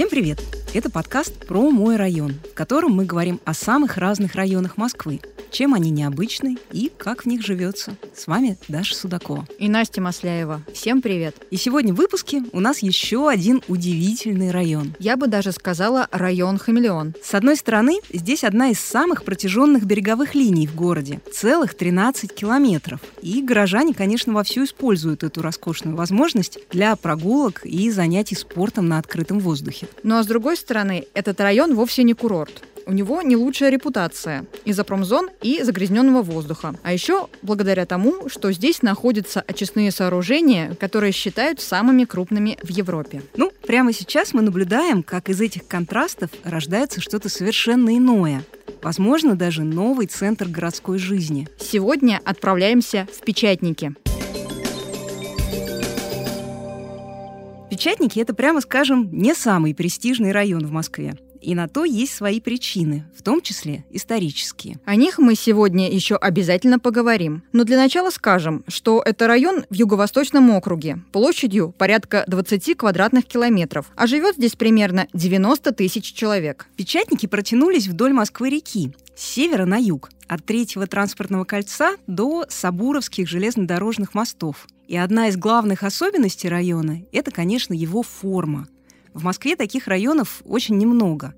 Всем привет! Это подкаст про мой район, в котором мы говорим о самых разных районах Москвы, чем они необычны и как в них живется. С вами Даша Судакова. И Настя Масляева. Всем привет. И сегодня в выпуске у нас еще один удивительный район. Я бы даже сказала район Хамелеон. С одной стороны, здесь одна из самых протяженных береговых линий в городе. Целых 13 километров. И горожане, конечно, вовсю используют эту роскошную возможность для прогулок и занятий спортом на открытом воздухе. Ну а с другой стороны, этот район вовсе не курорт. У него не лучшая репутация из-за промзон и загрязненного воздуха. А еще благодаря тому, что здесь находятся очистные сооружения, которые считают самыми крупными в Европе. Ну, прямо сейчас мы наблюдаем, как из этих контрастов рождается что-то совершенно иное. Возможно, даже новый центр городской жизни. Сегодня отправляемся в Печатники. Печатники – это, прямо скажем, не самый престижный район в Москве. И на то есть свои причины, в том числе исторические. О них мы сегодня еще обязательно поговорим. Но для начала скажем, что это район в Юго-Восточном округе, площадью порядка 20 квадратных километров, а живет здесь примерно 90 тысяч человек. Печатники протянулись вдоль Москвы-реки, с севера на юг, от третьего транспортного кольца до Сабуровских железнодорожных мостов. И одна из главных особенностей района – это, конечно, его форма. В Москве таких районов очень немного.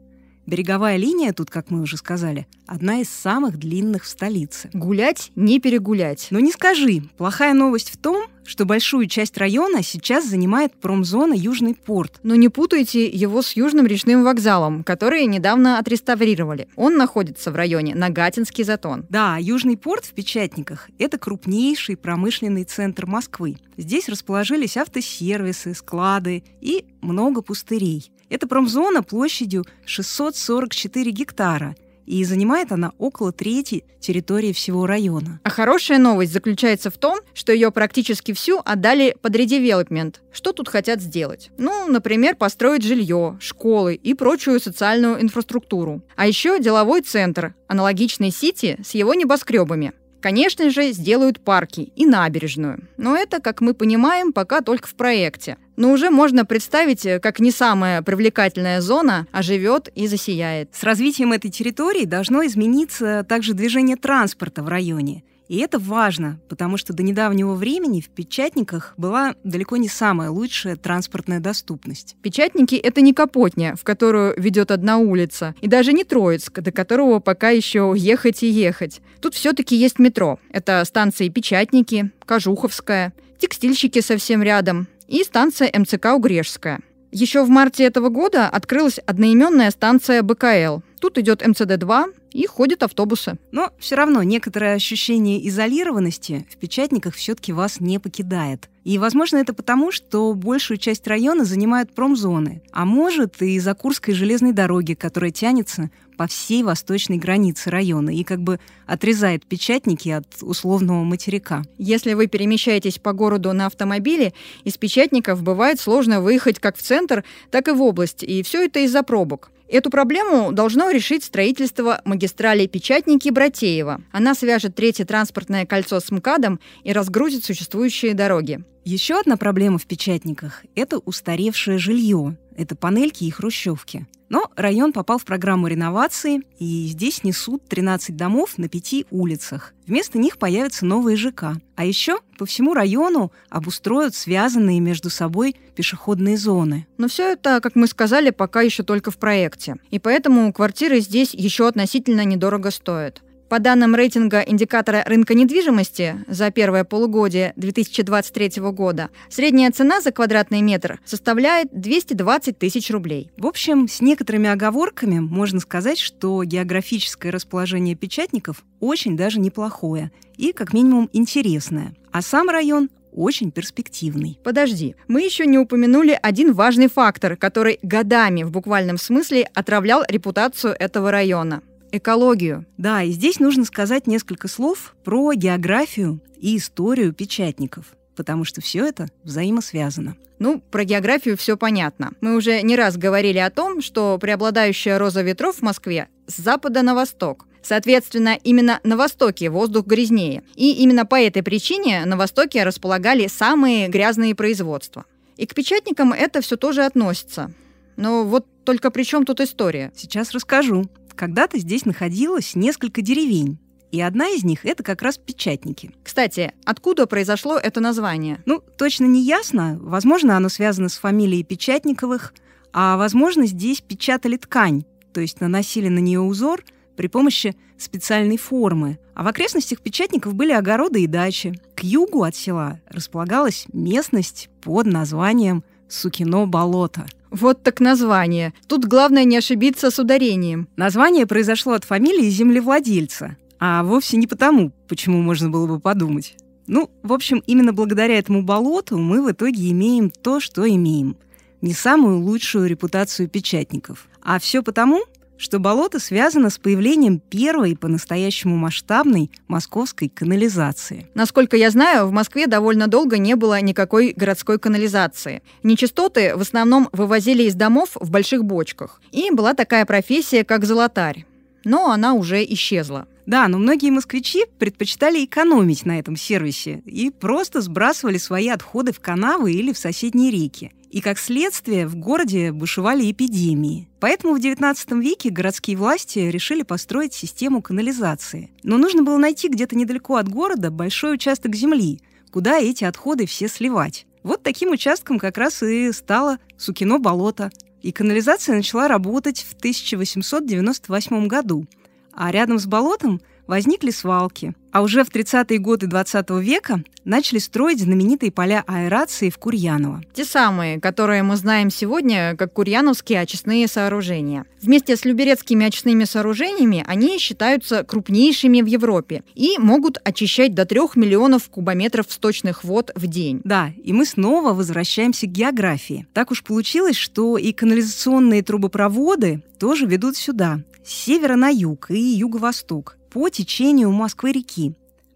Береговая линия тут, как мы уже сказали, одна из самых длинных в столице. Гулять не перегулять. Но не скажи, плохая новость в том, что большую часть района сейчас занимает промзона Южный порт. Но не путайте его с Южным речным вокзалом, который недавно отреставрировали. Он находится в районе Нагатинский затон. Да, Южный порт в Печатниках – это крупнейший промышленный центр Москвы. Здесь расположились автосервисы, склады и много пустырей. Это промзона площадью 644 гектара, и занимает она около трети территории всего района. А хорошая новость заключается в том, что ее практически всю отдали под редевелопмент. Что тут хотят сделать? Ну, например, построить жилье, школы и прочую социальную инфраструктуру. А еще деловой центр, аналогичный Сити с его небоскребами. Конечно же, сделают парки и набережную. Но это, как мы понимаем, пока только в проекте. Но уже можно представить, как не самая привлекательная зона оживет и засияет. С развитием этой территории должно измениться также движение транспорта в районе. И это важно, потому что до недавнего времени в Печатниках была далеко не самая лучшая транспортная доступность. Печатники — это не Капотня, в которую ведет одна улица, и даже не Троицк, до которого пока еще ехать и ехать. Тут все-таки есть метро. Это станции Печатники, Кожуховская, текстильщики совсем рядом и станция МЦК Угрешская. Еще в марте этого года открылась одноименная станция БКЛ. Тут идет МЦД-2, и ходят автобусы. Но все равно некоторое ощущение изолированности в печатниках все-таки вас не покидает. И, возможно, это потому, что большую часть района занимают промзоны, а может и из-за Курской железной дороги, которая тянется по всей восточной границе района и как бы отрезает печатники от условного материка. Если вы перемещаетесь по городу на автомобиле, из печатников бывает сложно выехать как в центр, так и в область, и все это из-за пробок. Эту проблему должно решить строительство магистрали Печатники-Братеева. Она свяжет третье транспортное кольцо с МКАДом и разгрузит существующие дороги. Еще одна проблема в Печатниках – это устаревшее жилье. Это панельки и хрущевки. Но район попал в программу реновации, и здесь несут 13 домов на пяти улицах. Вместо них появятся новые ЖК. А еще по всему району обустроят связанные между собой пешеходные зоны. Но все это, как мы сказали, пока еще только в проекте. И поэтому квартиры здесь еще относительно недорого стоят. По данным рейтинга индикатора рынка недвижимости за первое полугодие 2023 года, средняя цена за квадратный метр составляет 220 тысяч рублей. В общем, с некоторыми оговорками можно сказать, что географическое расположение печатников очень даже неплохое и, как минимум, интересное. А сам район очень перспективный. Подожди, мы еще не упомянули один важный фактор, который годами в буквальном смысле отравлял репутацию этого района экологию. Да, и здесь нужно сказать несколько слов про географию и историю печатников потому что все это взаимосвязано. Ну, про географию все понятно. Мы уже не раз говорили о том, что преобладающая роза ветров в Москве с запада на восток. Соответственно, именно на востоке воздух грязнее. И именно по этой причине на востоке располагали самые грязные производства. И к печатникам это все тоже относится. Но вот Только при чем тут история? Сейчас расскажу. Когда-то здесь находилось несколько деревень. И одна из них — это как раз печатники. Кстати, откуда произошло это название? Ну, точно не ясно. Возможно, оно связано с фамилией Печатниковых, а возможно, здесь печатали ткань, то есть наносили на нее узор при помощи специальной формы. А в окрестностях Печатников были огороды и дачи. К югу от села располагалась местность под названием Сукино болото. Вот так название. Тут главное не ошибиться с ударением. Название произошло от фамилии землевладельца, а вовсе не потому, почему можно было бы подумать. Ну, в общем, именно благодаря этому болоту мы в итоге имеем то, что имеем. Не самую лучшую репутацию печатников. А все потому, что болото связано с появлением первой по-настоящему масштабной московской канализации. Насколько я знаю, в Москве довольно долго не было никакой городской канализации. Нечистоты в основном вывозили из домов в больших бочках. И была такая профессия, как золотарь. Но она уже исчезла. Да, но многие москвичи предпочитали экономить на этом сервисе и просто сбрасывали свои отходы в канавы или в соседние реки. И как следствие в городе бушевали эпидемии. Поэтому в XIX веке городские власти решили построить систему канализации. Но нужно было найти где-то недалеко от города большой участок земли, куда эти отходы все сливать. Вот таким участком как раз и стало Сукино болото. И канализация начала работать в 1898 году – а рядом с болотом возникли свалки. А уже в 30-е годы 20 века начали строить знаменитые поля аэрации в Курьяново. Те самые, которые мы знаем сегодня как курьяновские очистные сооружения. Вместе с люберецкими очистными сооружениями они считаются крупнейшими в Европе и могут очищать до 3 миллионов кубометров сточных вод в день. Да, и мы снова возвращаемся к географии. Так уж получилось, что и канализационные трубопроводы тоже ведут сюда, с севера на юг и юго-восток, по течению Москвы-реки.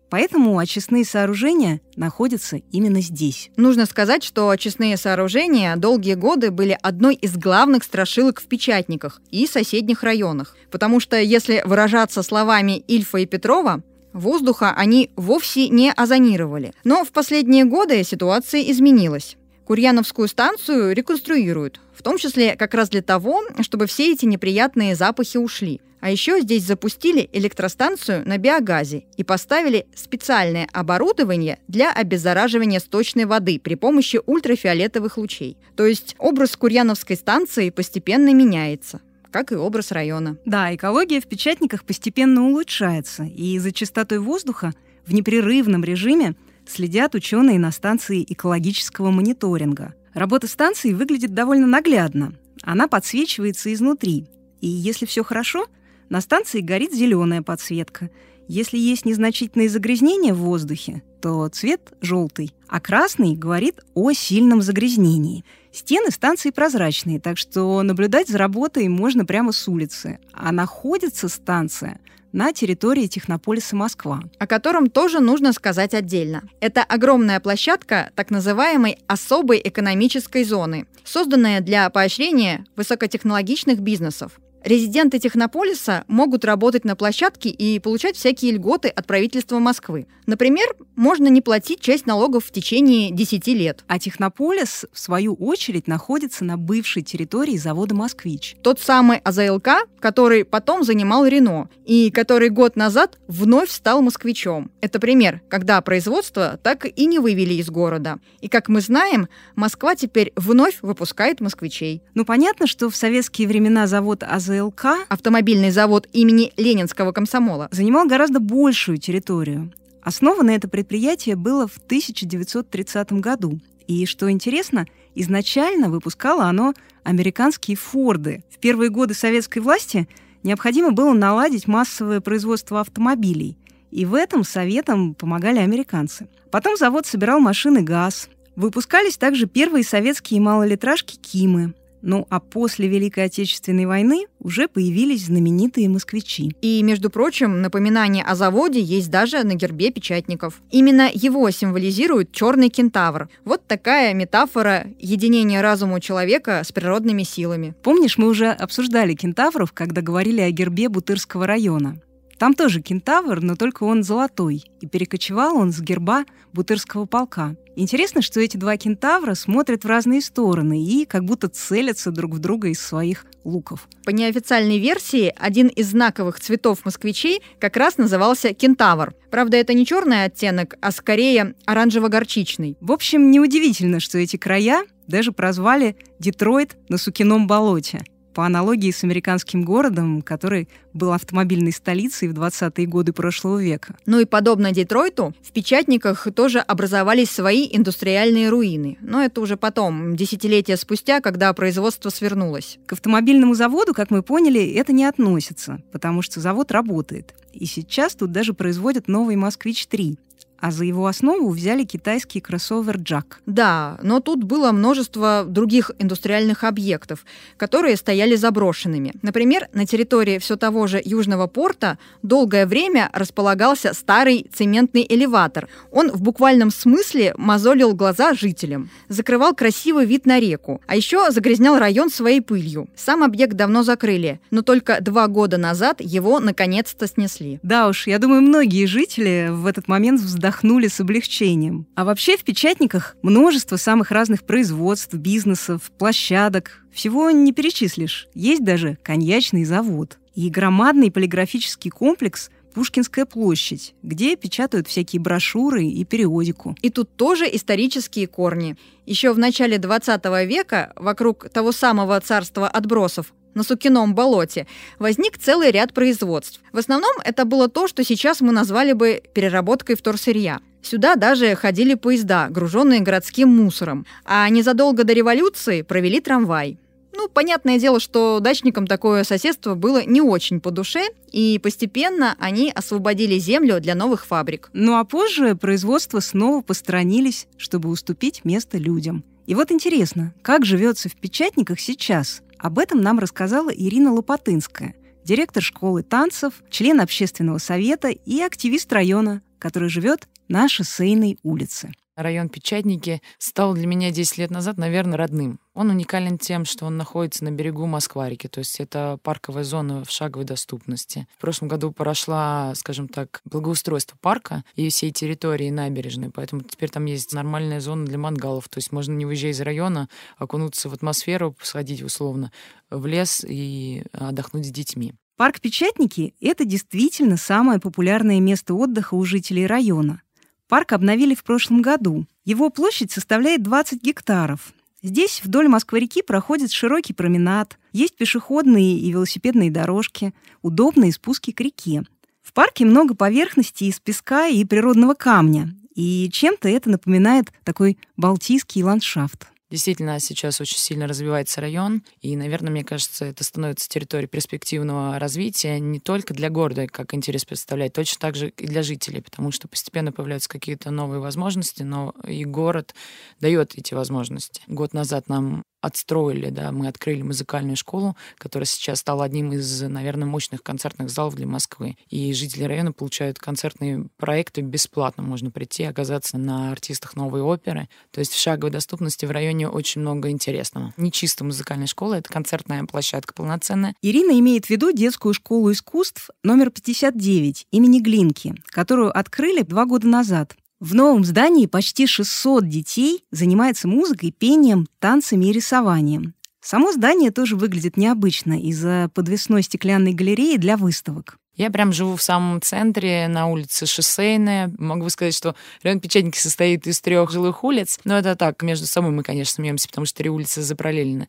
Поэтому очистные сооружения находятся именно здесь. Нужно сказать, что очистные сооружения долгие годы были одной из главных страшилок в печатниках и соседних районах. Потому что, если выражаться словами Ильфа и Петрова, воздуха они вовсе не озонировали. Но в последние годы ситуация изменилась. Курьяновскую станцию реконструируют, в том числе как раз для того, чтобы все эти неприятные запахи ушли. А еще здесь запустили электростанцию на биогазе и поставили специальное оборудование для обеззараживания сточной воды при помощи ультрафиолетовых лучей. То есть образ Курьяновской станции постепенно меняется как и образ района. Да, экология в печатниках постепенно улучшается, и за чистотой воздуха в непрерывном режиме следят ученые на станции экологического мониторинга. Работа станции выглядит довольно наглядно. Она подсвечивается изнутри. И если все хорошо, на станции горит зеленая подсветка. Если есть незначительные загрязнения в воздухе, то цвет желтый, а красный говорит о сильном загрязнении. Стены станции прозрачные, так что наблюдать за работой можно прямо с улицы. А находится станция на территории Технополиса Москва. О котором тоже нужно сказать отдельно. Это огромная площадка так называемой особой экономической зоны, созданная для поощрения высокотехнологичных бизнесов. Резиденты Технополиса могут работать на площадке и получать всякие льготы от правительства Москвы. Например, можно не платить часть налогов в течение 10 лет. А Технополис, в свою очередь, находится на бывшей территории завода «Москвич». Тот самый АЗЛК, который потом занимал Рено, и который год назад вновь стал москвичом. Это пример, когда производство так и не вывели из города. И, как мы знаем, Москва теперь вновь выпускает москвичей. Ну, понятно, что в советские времена завод АЗЛК АЗЛК, автомобильный завод имени Ленинского комсомола, занимал гораздо большую территорию. Основано это предприятие было в 1930 году. И, что интересно, изначально выпускало оно американские «Форды». В первые годы советской власти необходимо было наладить массовое производство автомобилей. И в этом советам помогали американцы. Потом завод собирал машины ГАЗ. Выпускались также первые советские малолитражки «Кимы», ну а после Великой Отечественной войны уже появились знаменитые москвичи. И, между прочим, напоминание о заводе есть даже на гербе печатников. Именно его символизирует черный кентавр. Вот такая метафора единения разума человека с природными силами. Помнишь, мы уже обсуждали кентавров, когда говорили о гербе Бутырского района. Там тоже кентавр, но только он золотой, и перекочевал он с герба Бутырского полка. Интересно, что эти два кентавра смотрят в разные стороны и как будто целятся друг в друга из своих луков. По неофициальной версии, один из знаковых цветов москвичей как раз назывался кентавр. Правда, это не черный оттенок, а скорее оранжево-горчичный. В общем, неудивительно, что эти края даже прозвали Детройт на Сукином болоте – по аналогии с американским городом, который был автомобильной столицей в 20-е годы прошлого века. Ну и подобно Детройту, в Печатниках тоже образовались свои индустриальные руины. Но это уже потом, десятилетия спустя, когда производство свернулось. К автомобильному заводу, как мы поняли, это не относится, потому что завод работает. И сейчас тут даже производят новый «Москвич-3», а за его основу взяли китайский кроссовер Джак. Да, но тут было множество других индустриальных объектов, которые стояли заброшенными. Например, на территории все того же Южного порта долгое время располагался старый цементный элеватор. Он в буквальном смысле мозолил глаза жителям, закрывал красивый вид на реку, а еще загрязнял район своей пылью. Сам объект давно закрыли, но только два года назад его наконец-то снесли. Да уж, я думаю, многие жители в этот момент вздохнули вздохнули с облегчением. А вообще в печатниках множество самых разных производств, бизнесов, площадок. Всего не перечислишь. Есть даже коньячный завод. И громадный полиграфический комплекс Пушкинская площадь, где печатают всякие брошюры и периодику. И тут тоже исторические корни. Еще в начале 20 века вокруг того самого царства отбросов на Сукином болоте, возник целый ряд производств. В основном это было то, что сейчас мы назвали бы переработкой вторсырья. Сюда даже ходили поезда, груженные городским мусором. А незадолго до революции провели трамвай. Ну, понятное дело, что дачникам такое соседство было не очень по душе, и постепенно они освободили землю для новых фабрик. Ну а позже производство снова постранились, чтобы уступить место людям. И вот интересно, как живется в печатниках сейчас? Об этом нам рассказала Ирина Лопатынская, директор школы танцев, член общественного совета и активист района, который живет на шоссейной улице. Район Печатники стал для меня 10 лет назад, наверное, родным. Он уникален тем, что он находится на берегу Москварики, то есть это парковая зона в шаговой доступности. В прошлом году прошла, скажем так, благоустройство парка и всей территории набережной, поэтому теперь там есть нормальная зона для мангалов, то есть можно не выезжая из района, окунуться в атмосферу, сходить условно в лес и отдохнуть с детьми. Парк Печатники — это действительно самое популярное место отдыха у жителей района. Парк обновили в прошлом году. Его площадь составляет 20 гектаров. Здесь вдоль Москвы-реки проходит широкий променад, есть пешеходные и велосипедные дорожки, удобные спуски к реке. В парке много поверхностей из песка и природного камня, и чем-то это напоминает такой балтийский ландшафт. Действительно, сейчас очень сильно развивается район, и, наверное, мне кажется, это становится территорией перспективного развития не только для города, как интерес представляет, точно так же и для жителей, потому что постепенно появляются какие-то новые возможности, но и город дает эти возможности. Год назад нам отстроили, да, мы открыли музыкальную школу, которая сейчас стала одним из, наверное, мощных концертных залов для Москвы. И жители района получают концертные проекты бесплатно. Можно прийти, оказаться на артистах новой оперы. То есть в шаговой доступности в районе очень много интересного. Не чисто музыкальная школа, это концертная площадка полноценная. Ирина имеет в виду детскую школу искусств номер 59 имени Глинки, которую открыли два года назад. В новом здании почти 600 детей занимается музыкой, пением, танцами и рисованием. Само здание тоже выглядит необычно из-за подвесной стеклянной галереи для выставок. Я прям живу в самом центре, на улице Шоссейная. Могу сказать, что район Печатники состоит из трех жилых улиц. Но это так, между собой мы, конечно, смеемся, потому что три улицы запараллелены.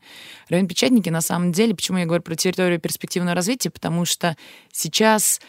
Район Печатники, на самом деле, почему я говорю про территорию перспективного развития? Потому что сейчас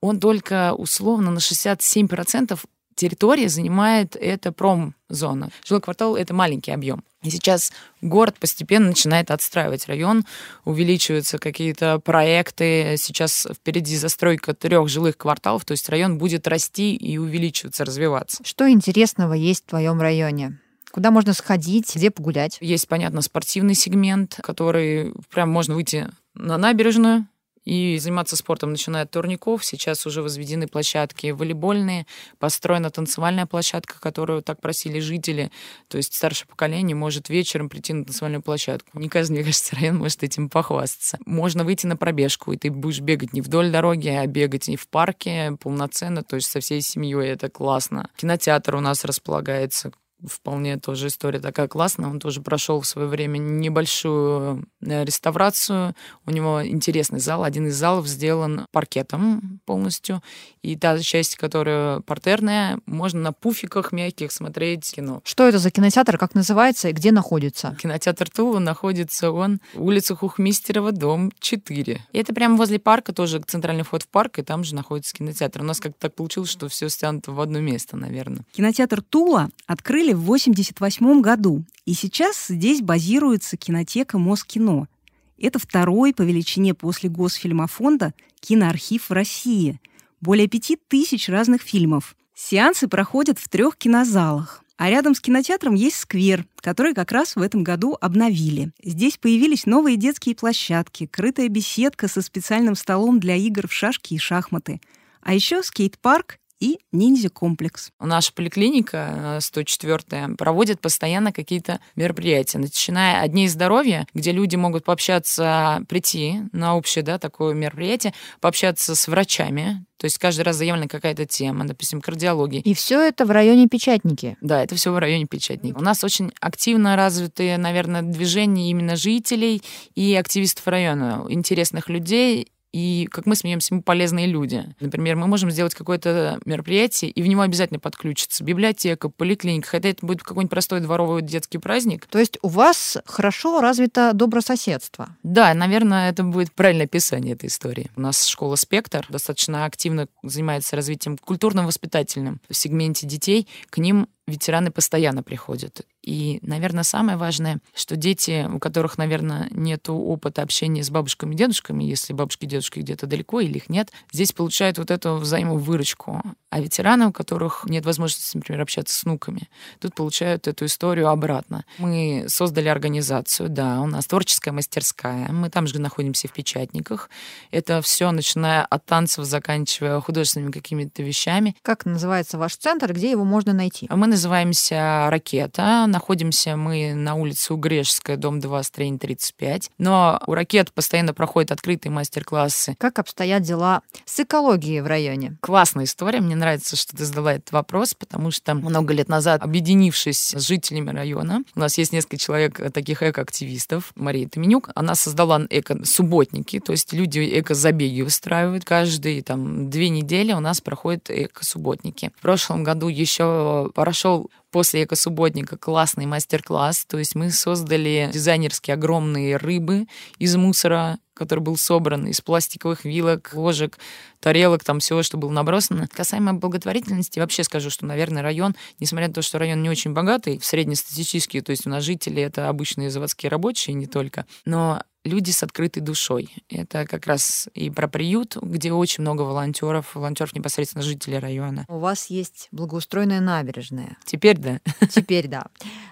он только условно на 67% территория занимает эта промзона. Жилой квартал — это маленький объем. И сейчас город постепенно начинает отстраивать район, увеличиваются какие-то проекты. Сейчас впереди застройка трех жилых кварталов, то есть район будет расти и увеличиваться, развиваться. Что интересного есть в твоем районе? Куда можно сходить, где погулять? Есть, понятно, спортивный сегмент, который прям можно выйти на набережную, и заниматься спортом, начиная от турников. Сейчас уже возведены площадки волейбольные, построена танцевальная площадка, которую так просили жители. То есть старшее поколение может вечером прийти на танцевальную площадку. Не каждый, мне кажется, район может этим похвастаться. Можно выйти на пробежку, и ты будешь бегать не вдоль дороги, а бегать и в парке полноценно, то есть со всей семьей. Это классно. Кинотеатр у нас располагается вполне тоже история такая классная. Он тоже прошел в свое время небольшую э, реставрацию. У него интересный зал. Один из залов сделан паркетом полностью. И та часть, которая партерная, можно на пуфиках мягких смотреть кино. Что это за кинотеатр, как называется и где находится? Кинотеатр Тула находится он улица Хухмистерова, дом 4. И это прямо возле парка, тоже центральный вход в парк, и там же находится кинотеатр. У нас как-то так получилось, что все стянуто в одно место, наверное. Кинотеатр Тула открыли в 1988 году, и сейчас здесь базируется кинотека Москино. Это второй по величине после Госфильмофонда киноархив в России. Более пяти тысяч разных фильмов. Сеансы проходят в трех кинозалах. А рядом с кинотеатром есть сквер, который как раз в этом году обновили. Здесь появились новые детские площадки, крытая беседка со специальным столом для игр в шашки и шахматы. А еще скейт-парк и ниндзя-комплекс. Наша поликлиника 104 э, проводит постоянно какие-то мероприятия, начиная от Дней здоровья, где люди могут пообщаться, прийти на общее да, такое мероприятие, пообщаться с врачами, то есть каждый раз заявлена какая-то тема, допустим, кардиологии. И все это в районе Печатники. Да, это все в районе Печатники. У нас очень активно развиты, наверное, движения именно жителей и активистов района, интересных людей, и, как мы смеемся, мы полезные люди. Например, мы можем сделать какое-то мероприятие, и в него обязательно подключится библиотека, поликлиника, хотя это будет какой-нибудь простой дворовой детский праздник. То есть у вас хорошо развито добрососедство? Да, наверное, это будет правильное описание этой истории. У нас школа «Спектр» достаточно активно занимается развитием культурно-воспитательным в сегменте детей. К ним ветераны постоянно приходят. И, наверное, самое важное, что дети, у которых, наверное, нет опыта общения с бабушками и дедушками, если бабушки и дедушки где-то далеко или их нет, здесь получают вот эту взаимовыручку. А ветераны, у которых нет возможности, например, общаться с внуками, тут получают эту историю обратно. Мы создали организацию, да, у нас творческая мастерская, мы там же находимся в печатниках. Это все, начиная от танцев, заканчивая художественными какими-то вещами. Как называется ваш центр, где его можно найти? Мы называемся «Ракета». Находимся мы на улице Угрешская, дом 2, строение 35. Но у «Ракет» постоянно проходят открытые мастер-классы. Как обстоят дела с экологией в районе? Классная история. Мне нравится, что ты задала этот вопрос, потому что много лет назад, объединившись с жителями района, у нас есть несколько человек таких эко-активистов. Мария Таменюк, она создала эко-субботники, то есть люди эко-забеги устраивают. Каждые там две недели у нас проходят эко-субботники. В прошлом году еще прошел прошел после эко-субботника классный мастер-класс. То есть мы создали дизайнерские огромные рыбы из мусора, который был собран из пластиковых вилок, ложек, тарелок, там всего, что было набросано. Касаемо благотворительности, вообще скажу, что, наверное, район, несмотря на то, что район не очень богатый, среднестатистический, то есть у нас жители — это обычные заводские рабочие, не только, но люди с открытой душой. Это как раз и про приют, где очень много волонтеров, волонтеров непосредственно жителей района. У вас есть благоустроенная набережная. Теперь да. Теперь да.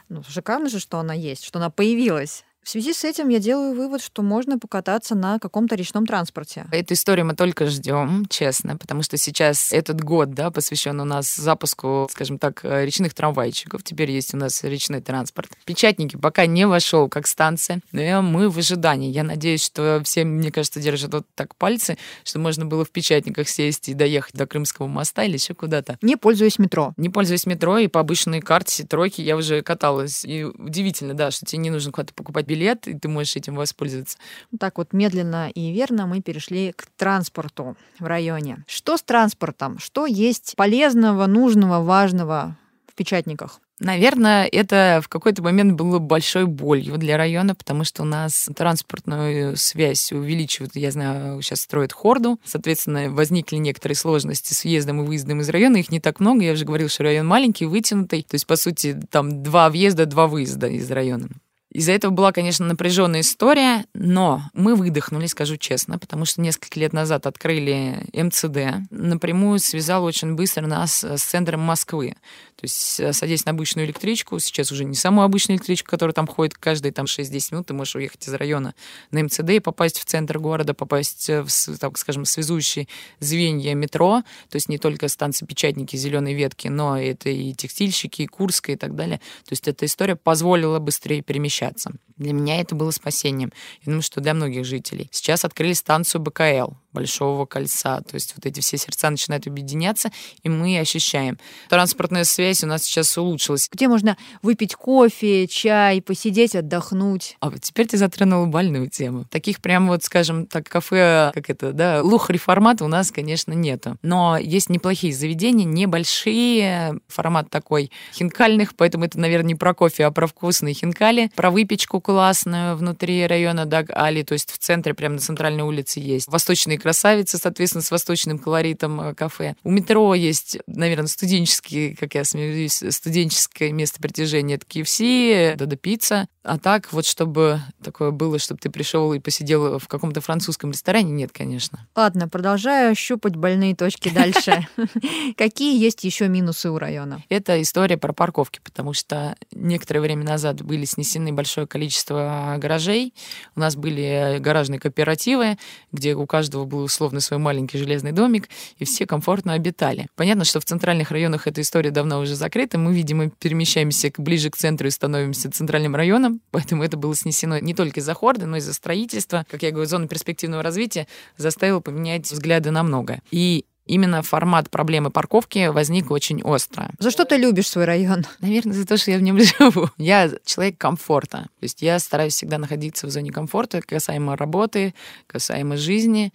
Ну, шикарно же, что она есть, что она появилась. В связи с этим я делаю вывод, что можно покататься на каком-то речном транспорте. Эту историю мы только ждем, честно, потому что сейчас этот год, да, посвящен у нас запуску, скажем так, э, речных трамвайчиков. Теперь есть у нас речной транспорт. Печатники пока не вошел как станция, но мы в ожидании. Я надеюсь, что все, мне кажется, держат вот так пальцы, что можно было в печатниках сесть и доехать до Крымского моста или еще куда-то. Не пользуясь метро. Не пользуясь метро, и по обычной карте тройки я уже каталась. И удивительно, да, что тебе не нужно куда-то покупать билет билет, и ты можешь этим воспользоваться. Так вот медленно и верно мы перешли к транспорту в районе. Что с транспортом? Что есть полезного, нужного, важного в печатниках? Наверное, это в какой-то момент было большой болью для района, потому что у нас транспортную связь увеличивают. Я знаю, сейчас строят хорду. Соответственно, возникли некоторые сложности с въездом и выездом из района. Их не так много. Я уже говорил, что район маленький, вытянутый. То есть, по сути, там два въезда, два выезда из района. Из-за этого была, конечно, напряженная история, но мы выдохнули, скажу честно, потому что несколько лет назад открыли МЦД, напрямую связал очень быстро нас с центром Москвы. То есть, э, садясь на обычную электричку, сейчас уже не самую обычную электричку, которая там ходит каждые там 6-10 минут, ты можешь уехать из района на МЦД и попасть в центр города, попасть в, так скажем, связующие звенья метро, то есть не только станции печатники зеленой ветки, но это и текстильщики, и Курская и так далее. То есть эта история позволила быстрее перемещаться перемещаться. Для меня это было спасением. Я думаю, что для многих жителей. Сейчас открыли станцию БКЛ, Большого кольца. То есть вот эти все сердца начинают объединяться, и мы ощущаем. Транспортная связь у нас сейчас улучшилась. Где можно выпить кофе, чай, посидеть, отдохнуть? А вот теперь ты затронула больную тему. Таких прям вот, скажем так, кафе, как это, да, лухари формата у нас, конечно, нету. Но есть неплохие заведения, небольшие, формат такой хинкальных, поэтому это, наверное, не про кофе, а про вкусные хинкали, про выпечку классную внутри района Даг-Али, то есть в центре, прямо на центральной улице есть. Восточные красавицы, соответственно, с восточным колоритом э, кафе. У метро есть, наверное, студенческий, как я смеюсь, студенческое место притяжения. Это KFC, Додо Пицца. А так вот, чтобы такое было, чтобы ты пришел и посидел в каком-то французском ресторане, нет, конечно. Ладно, продолжаю щупать больные точки дальше. Какие есть еще минусы у района? Это история про парковки, потому что некоторое время назад были снесены большое количество гаражей. У нас были гаражные кооперативы, где у каждого был условно свой маленький железный домик, и все комфортно обитали. Понятно, что в центральных районах эта история давно уже закрыта. Мы, видимо, перемещаемся ближе к центру и становимся центральным районом, поэтому это было снесено не только из-за хорды, но и из-за строительства. Как я говорю, зона перспективного развития заставила поменять взгляды на многое. И именно формат проблемы парковки возник очень остро. За что ты любишь свой район? Наверное, за то, что я в нем живу. Я человек комфорта. То есть я стараюсь всегда находиться в зоне комфорта касаемо работы, касаемо жизни.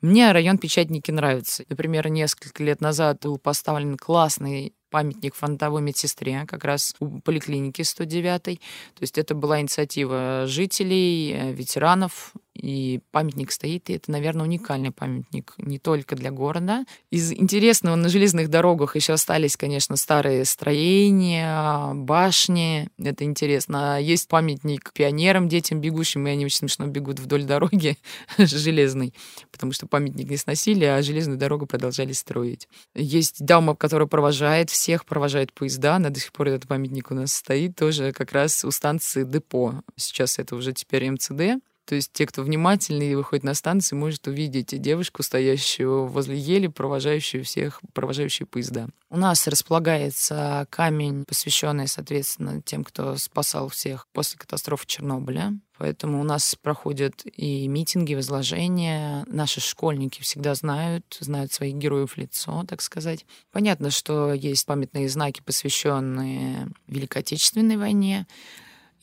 Мне район Печатники нравится. Например, несколько лет назад был поставлен классный памятник фронтовой медсестре, как раз у поликлиники 109. То есть это была инициатива жителей, э, ветеранов, и памятник стоит, и это, наверное, уникальный памятник не только для города. Из интересного на железных дорогах еще остались, конечно, старые строения, башни. Это интересно. Есть памятник пионерам, детям бегущим, и они очень смешно бегут вдоль дороги железной, потому что памятник не сносили, а железную дорогу продолжали строить. Есть дама, которая провожает всех, провожает поезда. Она до сих пор этот памятник у нас стоит, тоже как раз у станции депо. Сейчас это уже теперь МЦД. То есть те, кто внимательный выходит на станцию, может увидеть девушку, стоящую возле ели, провожающую всех, провожающую поезда. У нас располагается камень, посвященный, соответственно, тем, кто спасал всех после катастрофы Чернобыля. Поэтому у нас проходят и митинги, возложения. Наши школьники всегда знают, знают своих героев лицо, так сказать. Понятно, что есть памятные знаки, посвященные Великой Отечественной войне.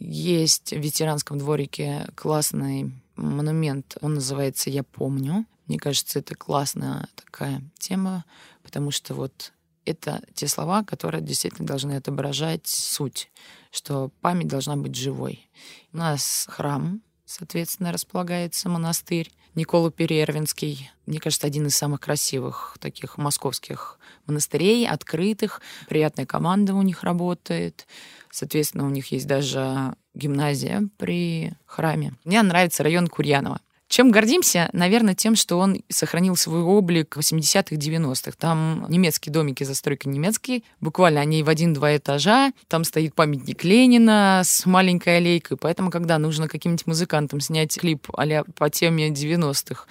Есть в ветеранском дворике классный монумент, он называется «Я помню». Мне кажется, это классная такая тема, потому что вот это те слова, которые действительно должны отображать суть, что память должна быть живой. У нас храм, соответственно, располагается монастырь Никола Перервинский. Мне кажется, один из самых красивых таких московских монастырей, открытых. Приятная команда у них работает. Соответственно, у них есть даже гимназия при храме. Мне нравится район Курьянова. Чем гордимся? Наверное, тем, что он сохранил свой облик 80-х, 90-х. Там немецкие домики, застройка немецкие. Буквально они в один-два этажа. Там стоит памятник Ленина с маленькой аллейкой. Поэтому, когда нужно каким-нибудь музыкантам снять клип а по теме 90-х,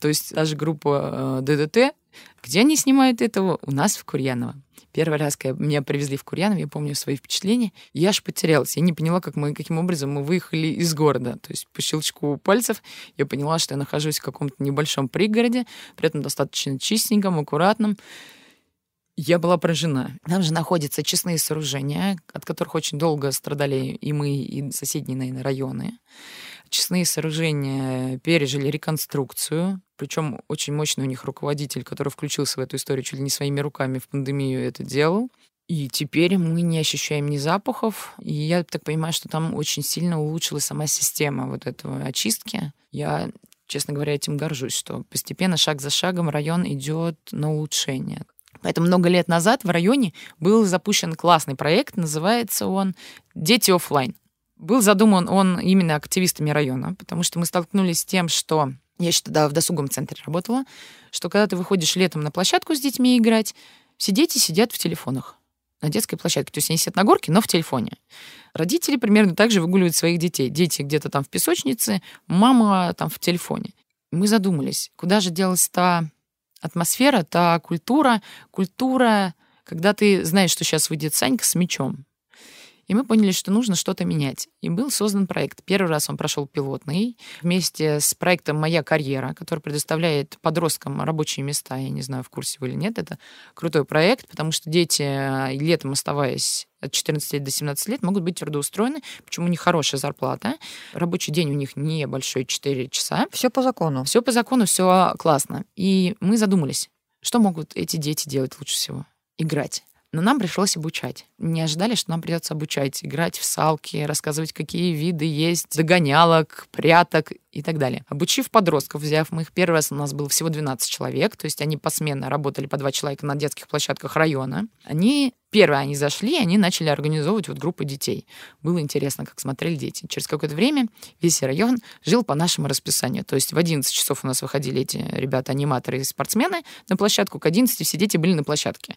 то есть даже группа э, ДДТ, где они снимают этого? У нас в Курьяново. Первый раз, когда меня привезли в Курьянов, я помню свои впечатления, я аж потерялась. Я не поняла, как мы, каким образом мы выехали из города. То есть по щелчку пальцев я поняла, что я нахожусь в каком-то небольшом пригороде, при этом достаточно чистеньком, аккуратном. Я была поражена. Там же находятся честные сооружения, от которых очень долго страдали и мы, и соседние, наверное, районы. Честные сооружения пережили реконструкцию, причем очень мощный у них руководитель, который включился в эту историю чуть ли не своими руками в пандемию это делал. И теперь мы не ощущаем ни запахов. И я так понимаю, что там очень сильно улучшилась сама система вот этого очистки. Я, честно говоря, этим горжусь, что постепенно, шаг за шагом, район идет на улучшение. Поэтому много лет назад в районе был запущен классный проект, называется он «Дети офлайн». Был задуман он именно активистами района, потому что мы столкнулись с тем, что я еще тогда в досуговом центре работала, что когда ты выходишь летом на площадку с детьми играть, все дети сидят в телефонах на детской площадке. То есть они сидят на горке, но в телефоне. Родители примерно так же выгуливают своих детей. Дети где-то там в песочнице, мама там в телефоне. Мы задумались, куда же делась та атмосфера, та культура, культура, когда ты знаешь, что сейчас выйдет Санька с мечом, И мы поняли, что нужно что-то менять. И был создан проект. Первый раз он прошел пилотный вместе с проектом «Моя карьера», который предоставляет подросткам рабочие места. Я не знаю, в курсе вы или нет. Это крутой проект, потому что дети, э, летом оставаясь от 14 лет до 17 лет, могут быть трудоустроены, почему у них хорошая зарплата. Рабочий день у них небольшой, 4 часа. Все по закону. Все по закону, все классно. И мы задумались, что могут эти дети делать лучше всего? Играть. Но нам пришлось обучать. Не ожидали, что нам придется обучать, играть в салки, рассказывать, какие виды есть, догонялок, пряток и так далее. Обучив подростков, взяв мы их первый раз, у нас было всего 12 человек, то есть они посменно работали по два человека на детских площадках района. Они Первое, они зашли, они начали организовывать вот группы детей. Было интересно, как смотрели дети. Через какое-то время весь район жил по нашему расписанию. То есть в 11 часов у нас выходили эти ребята-аниматоры и спортсмены на площадку, к 11 все дети были на площадке.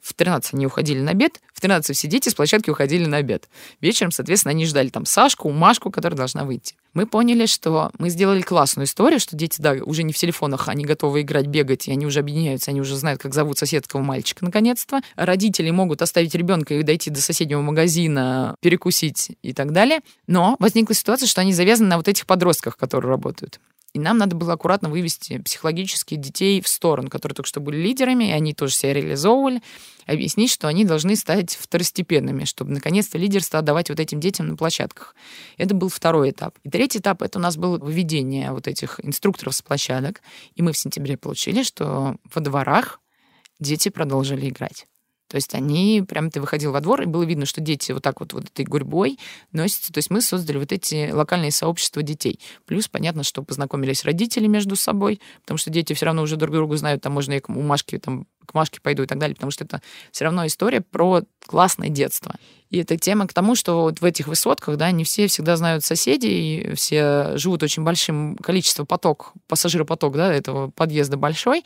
В 13 они уходили на обед, в 13 все дети с площадки уходили на обед. Вечером, соответственно, они ждали там Сашку, Машку, которая должна выйти. Мы поняли, что мы сделали классную историю, что дети, да, уже не в телефонах, они готовы играть, бегать, и они уже объединяются, они уже знают, как зовут соседского мальчика, наконец-то. Родители могут оставить ребенка и дойти до соседнего магазина, перекусить и так далее. Но возникла ситуация, что они завязаны на вот этих подростках, которые работают. И нам надо было аккуратно вывести психологически детей в сторону, которые только что были лидерами, и они тоже себя реализовывали, объяснить, что они должны стать второстепенными, чтобы наконец-то лидерство отдавать вот этим детям на площадках. Это был второй этап. И третий этап — это у нас было выведение вот этих инструкторов с площадок. И мы в сентябре получили, что во дворах дети продолжили играть. То есть они, прям ты выходил во двор, и было видно, что дети вот так вот, вот этой гурьбой носятся. То есть мы создали вот эти локальные сообщества детей. Плюс понятно, что познакомились родители между собой, потому что дети все равно уже друг друга знают, там можно и к Машке, там, к Машке пойду и так далее, потому что это все равно история про классное детство. И это тема к тому, что вот в этих высотках, да, не все всегда знают соседей, все живут очень большим количеством поток, пассажиропоток, да, этого подъезда большой,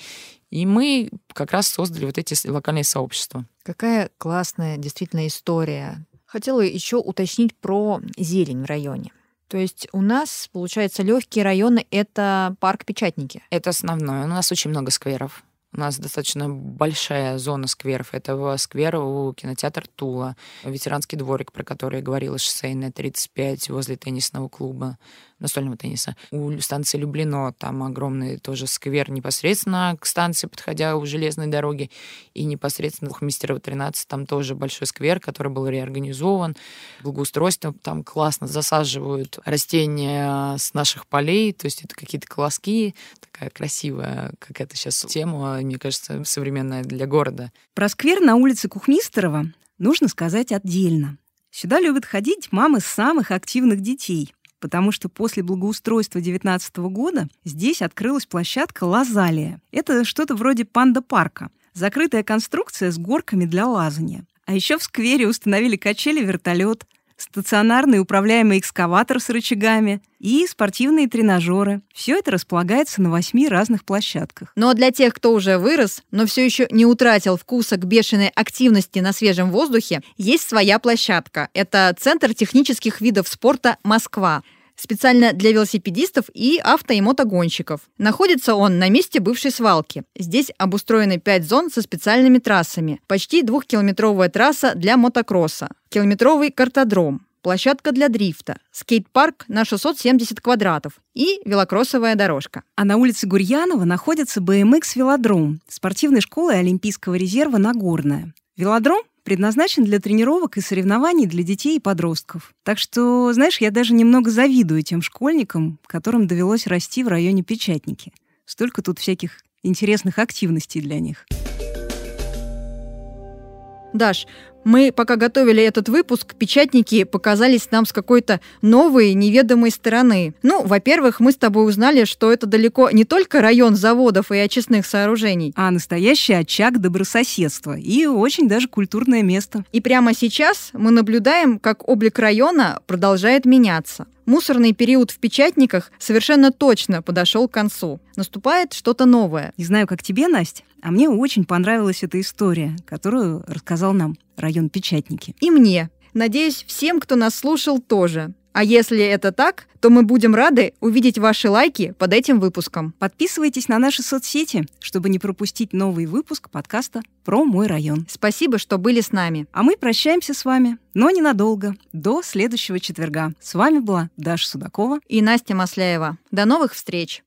и мы как раз создали вот эти локальные сообщества. Какая классная действительно история. Хотела еще уточнить про зелень в районе. То есть у нас, получается, легкие районы — это парк Печатники. Это основное. У нас очень много скверов. У нас достаточно большая зона скверов. Это сквер у кинотеатра Тула, ветеранский дворик, про который я говорила, шоссейная 35, возле теннисного клуба, настольного тенниса. У станции Люблино там огромный тоже сквер непосредственно к станции, подходя у железной дороги, и непосредственно у Мистерова 13 там тоже большой сквер, который был реорганизован. Благоустройство там классно засаживают растения с наших полей, то есть это какие-то колоски, такая красивая какая-то сейчас тема, мне кажется, современная для города. Про сквер на улице Кухмистерова нужно сказать отдельно. Сюда любят ходить мамы самых активных детей, потому что после благоустройства 2019 года здесь открылась площадка «Лазалия». Это что-то вроде панда-парка. Закрытая конструкция с горками для лазания. А еще в сквере установили качели-вертолет, стационарный управляемый экскаватор с рычагами и спортивные тренажеры. Все это располагается на восьми разных площадках. Но для тех, кто уже вырос, но все еще не утратил вкуса к бешеной активности на свежем воздухе, есть своя площадка. Это Центр технических видов спорта «Москва» специально для велосипедистов и авто- и мотогонщиков. Находится он на месте бывшей свалки. Здесь обустроены пять зон со специальными трассами. Почти двухкилометровая трасса для мотокросса, километровый картодром, площадка для дрифта, скейт-парк на 670 квадратов и велокроссовая дорожка. А на улице Гурьянова находится BMX-велодром спортивной школы Олимпийского резерва «Нагорная». Велодром предназначен для тренировок и соревнований для детей и подростков. Так что, знаешь, я даже немного завидую тем школьникам, которым довелось расти в районе Печатники. Столько тут всяких интересных активностей для них. Даш, мы, пока готовили этот выпуск, печатники показались нам с какой-то новой, неведомой стороны. Ну, во-первых, мы с тобой узнали, что это далеко не только район заводов и очистных сооружений, а настоящий очаг добрососедства и очень даже культурное место. И прямо сейчас мы наблюдаем, как облик района продолжает меняться. Мусорный период в печатниках совершенно точно подошел к концу. Наступает что-то новое. Не знаю, как тебе, Настя, а мне очень понравилась эта история, которую рассказал нам район Печатники. И мне. Надеюсь, всем, кто нас слушал, тоже. А если это так, то мы будем рады увидеть ваши лайки под этим выпуском. Подписывайтесь на наши соцсети, чтобы не пропустить новый выпуск подкаста про мой район. Спасибо, что были с нами. А мы прощаемся с вами, но ненадолго, до следующего четверга. С вами была Даша Судакова и Настя Масляева. До новых встреч!